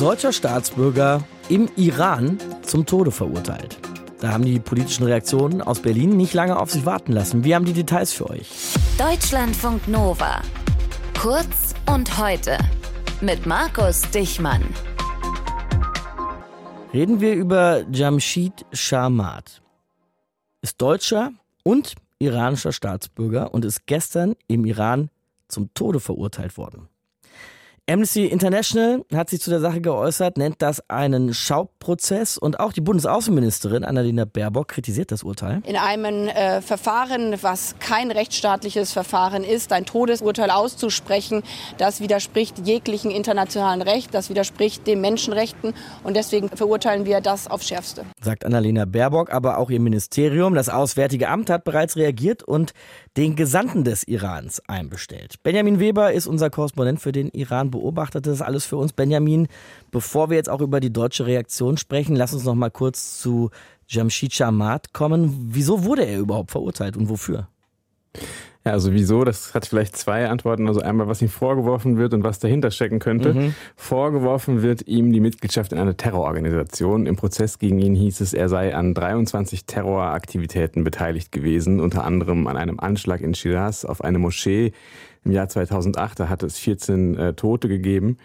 deutscher Staatsbürger im Iran zum Tode verurteilt. Da haben die politischen Reaktionen aus Berlin nicht lange auf sich warten lassen. Wir haben die Details für euch. Deutschlandfunk Nova. Kurz und heute. Mit Markus Dichmann. Reden wir über Jamshid Sharmat. Ist Deutscher und iranischer Staatsbürger und ist gestern im Iran zum Tode verurteilt worden. Amnesty International hat sich zu der Sache geäußert, nennt das einen Schauprozess und auch die Bundesaußenministerin Annalena Baerbock kritisiert das Urteil. In einem äh, Verfahren, was kein rechtsstaatliches Verfahren ist, ein Todesurteil auszusprechen, das widerspricht jeglichen internationalen Recht, das widerspricht den Menschenrechten und deswegen verurteilen wir das aufs Schärfste. Sagt Annalena Baerbock, aber auch ihr Ministerium, das Auswärtige Amt hat bereits reagiert und den Gesandten des Irans einbestellt. Benjamin Weber ist unser Korrespondent für den Iran beobachtet das alles für uns. Benjamin, bevor wir jetzt auch über die deutsche Reaktion sprechen, lass uns noch mal kurz zu Jamshid Shamat kommen. Wieso wurde er überhaupt verurteilt und wofür? Ja, also wieso? Das hat vielleicht zwei Antworten. Also einmal, was ihm vorgeworfen wird und was dahinter stecken könnte. Mhm. Vorgeworfen wird ihm die Mitgliedschaft in einer Terrororganisation. Im Prozess gegen ihn hieß es, er sei an 23 Terroraktivitäten beteiligt gewesen, unter anderem an einem Anschlag in Shiraz auf eine Moschee, im Jahr 2008, da hat es 14 äh, Tote gegeben.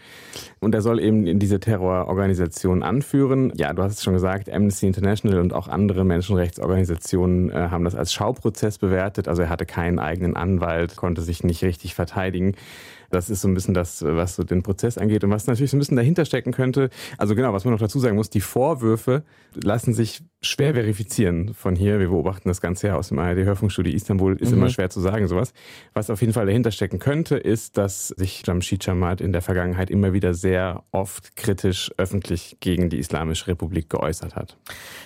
Und er soll eben diese Terrororganisation anführen. Ja, du hast es schon gesagt, Amnesty International und auch andere Menschenrechtsorganisationen äh, haben das als Schauprozess bewertet. Also er hatte keinen eigenen Anwalt, konnte sich nicht richtig verteidigen. Das ist so ein bisschen das, was so den Prozess angeht und was natürlich so ein bisschen dahinter stecken könnte. Also genau, was man noch dazu sagen muss, die Vorwürfe lassen sich schwer verifizieren von hier. Wir beobachten das Ganze ja aus dem ARD-Hörfunkstudio Istanbul. Ist mhm. immer schwer zu sagen, sowas. Was auf jeden Fall dahinter stecken könnte, ist, dass sich Jamshid Jamat in der Vergangenheit immer wieder sehr oft kritisch öffentlich gegen die Islamische Republik geäußert hat.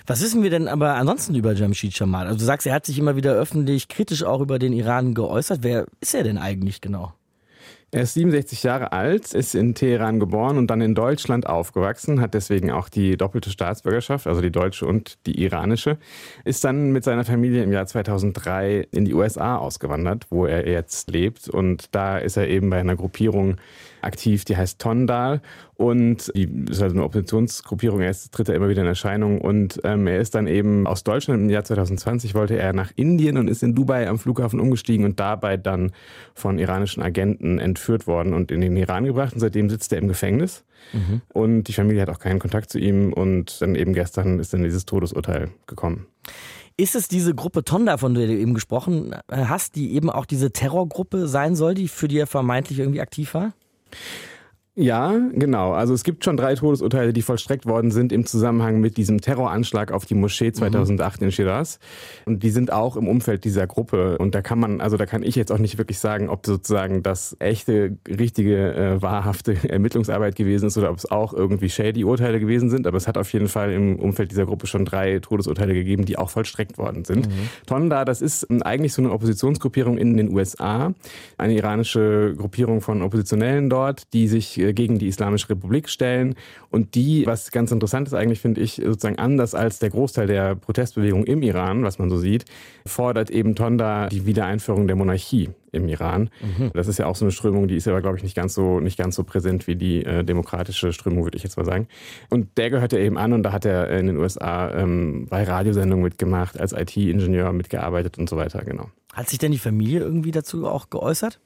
Was wissen wir denn aber ansonsten über Jamshid Jamat? Also du sagst, er hat sich immer wieder öffentlich kritisch auch über den Iran geäußert. Wer ist er denn eigentlich genau? Er ist 67 Jahre alt, ist in Teheran geboren und dann in Deutschland aufgewachsen, hat deswegen auch die doppelte Staatsbürgerschaft, also die deutsche und die iranische, ist dann mit seiner Familie im Jahr 2003 in die USA ausgewandert, wo er jetzt lebt. Und da ist er eben bei einer Gruppierung aktiv, die heißt Tondal. Und die ist also eine Oppositionsgruppierung, er ist, tritt er immer wieder in Erscheinung. Und ähm, er ist dann eben aus Deutschland im Jahr 2020 wollte er nach Indien und ist in Dubai am Flughafen umgestiegen und dabei dann von iranischen Agenten entführt worden und in den Iran gebracht und seitdem sitzt er im Gefängnis mhm. und die Familie hat auch keinen Kontakt zu ihm und dann eben gestern ist dann dieses Todesurteil gekommen. Ist es diese Gruppe Tonda, von der du eben gesprochen hast, die eben auch diese Terrorgruppe sein soll, die für die er vermeintlich irgendwie aktiv war? Ja, genau. Also es gibt schon drei Todesurteile, die vollstreckt worden sind im Zusammenhang mit diesem Terroranschlag auf die Moschee 2008 mhm. in Shiraz. Und die sind auch im Umfeld dieser Gruppe. Und da kann man, also da kann ich jetzt auch nicht wirklich sagen, ob sozusagen das echte, richtige, äh, wahrhafte Ermittlungsarbeit gewesen ist oder ob es auch irgendwie shady Urteile gewesen sind. Aber es hat auf jeden Fall im Umfeld dieser Gruppe schon drei Todesurteile gegeben, die auch vollstreckt worden sind. Mhm. Tonda, das ist eigentlich so eine Oppositionsgruppierung in den USA, eine iranische Gruppierung von Oppositionellen dort, die sich äh, gegen die Islamische Republik stellen und die, was ganz interessant ist eigentlich, finde ich, sozusagen anders als der Großteil der Protestbewegung im Iran, was man so sieht, fordert eben Tonda die Wiedereinführung der Monarchie im Iran. Mhm. Das ist ja auch so eine Strömung, die ist aber, glaube ich, nicht ganz so, nicht ganz so präsent wie die äh, demokratische Strömung, würde ich jetzt mal sagen. Und der gehört ja eben an und da hat er in den USA ähm, bei Radiosendungen mitgemacht, als IT-Ingenieur mitgearbeitet und so weiter, genau. Hat sich denn die Familie irgendwie dazu auch geäußert?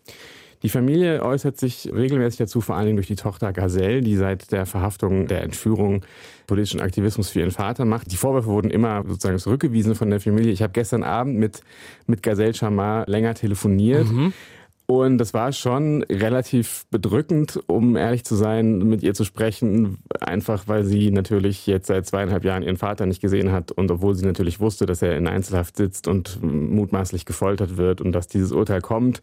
Die Familie äußert sich regelmäßig dazu, vor allen Dingen durch die Tochter Gazelle, die seit der Verhaftung, der Entführung politischen Aktivismus für ihren Vater macht. Die Vorwürfe wurden immer sozusagen zurückgewiesen von der Familie. Ich habe gestern Abend mit, mit Gazelle Chamar länger telefoniert. Mhm. Und das war schon relativ bedrückend, um ehrlich zu sein, mit ihr zu sprechen. Einfach weil sie natürlich jetzt seit zweieinhalb Jahren ihren Vater nicht gesehen hat und obwohl sie natürlich wusste, dass er in Einzelhaft sitzt und mutmaßlich gefoltert wird und dass dieses Urteil kommt,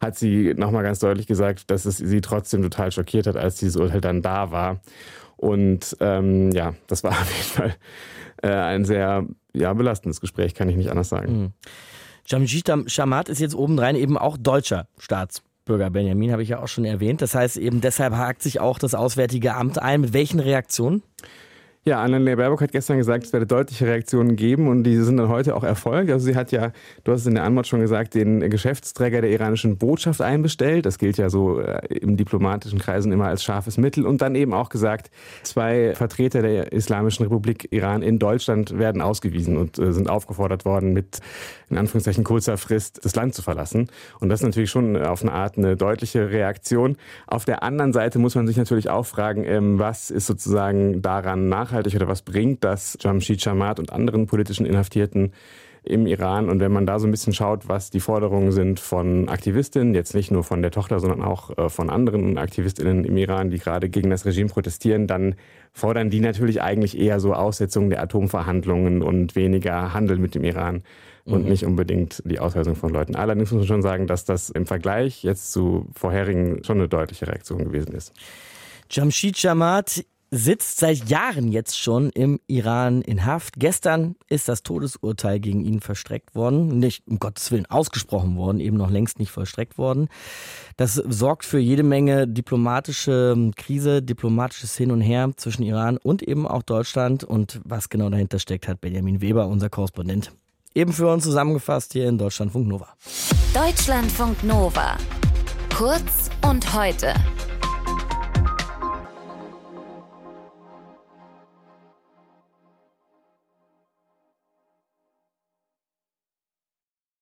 hat sie nochmal ganz deutlich gesagt, dass es sie trotzdem total schockiert hat, als dieses Urteil dann da war. Und ähm, ja, das war auf jeden Fall äh, ein sehr ja, belastendes Gespräch, kann ich nicht anders sagen. Mhm. Jamshid Shamat ist jetzt obendrein eben auch deutscher Staatsbürger. Benjamin habe ich ja auch schon erwähnt. Das heißt eben deshalb hakt sich auch das Auswärtige Amt ein. Mit welchen Reaktionen? Ja, Annalena Baerbock hat gestern gesagt, es werde deutliche Reaktionen geben und die sind dann heute auch erfolgt. Also sie hat ja, du hast es in der Antwort schon gesagt, den Geschäftsträger der iranischen Botschaft einbestellt. Das gilt ja so äh, im diplomatischen Kreisen immer als scharfes Mittel. Und dann eben auch gesagt, zwei Vertreter der Islamischen Republik Iran in Deutschland werden ausgewiesen und äh, sind aufgefordert worden, mit in Anführungszeichen kurzer Frist das Land zu verlassen. Und das ist natürlich schon auf eine Art eine deutliche Reaktion. Auf der anderen Seite muss man sich natürlich auch fragen, ähm, was ist sozusagen daran nachhaltig nachhaltig oder was bringt das Jamshid Chamat und anderen politischen Inhaftierten im Iran. Und wenn man da so ein bisschen schaut, was die Forderungen sind von Aktivistinnen, jetzt nicht nur von der Tochter, sondern auch äh, von anderen Aktivistinnen im Iran, die gerade gegen das Regime protestieren, dann fordern die natürlich eigentlich eher so Aussetzung der Atomverhandlungen und weniger Handel mit dem Iran und mhm. nicht unbedingt die Ausweisung von Leuten. Allerdings muss man schon sagen, dass das im Vergleich jetzt zu vorherigen schon eine deutliche Reaktion gewesen ist. Jamshid Jamat sitzt seit Jahren jetzt schon im Iran in Haft. Gestern ist das Todesurteil gegen ihn verstreckt worden. Nicht um Gottes Willen ausgesprochen worden, eben noch längst nicht vollstreckt worden. Das sorgt für jede Menge diplomatische ähm, Krise, diplomatisches Hin und Her zwischen Iran und eben auch Deutschland. Und was genau dahinter steckt, hat Benjamin Weber, unser Korrespondent, eben für uns zusammengefasst hier in Deutschlandfunk Nova. Deutschlandfunk Nova. Kurz und heute.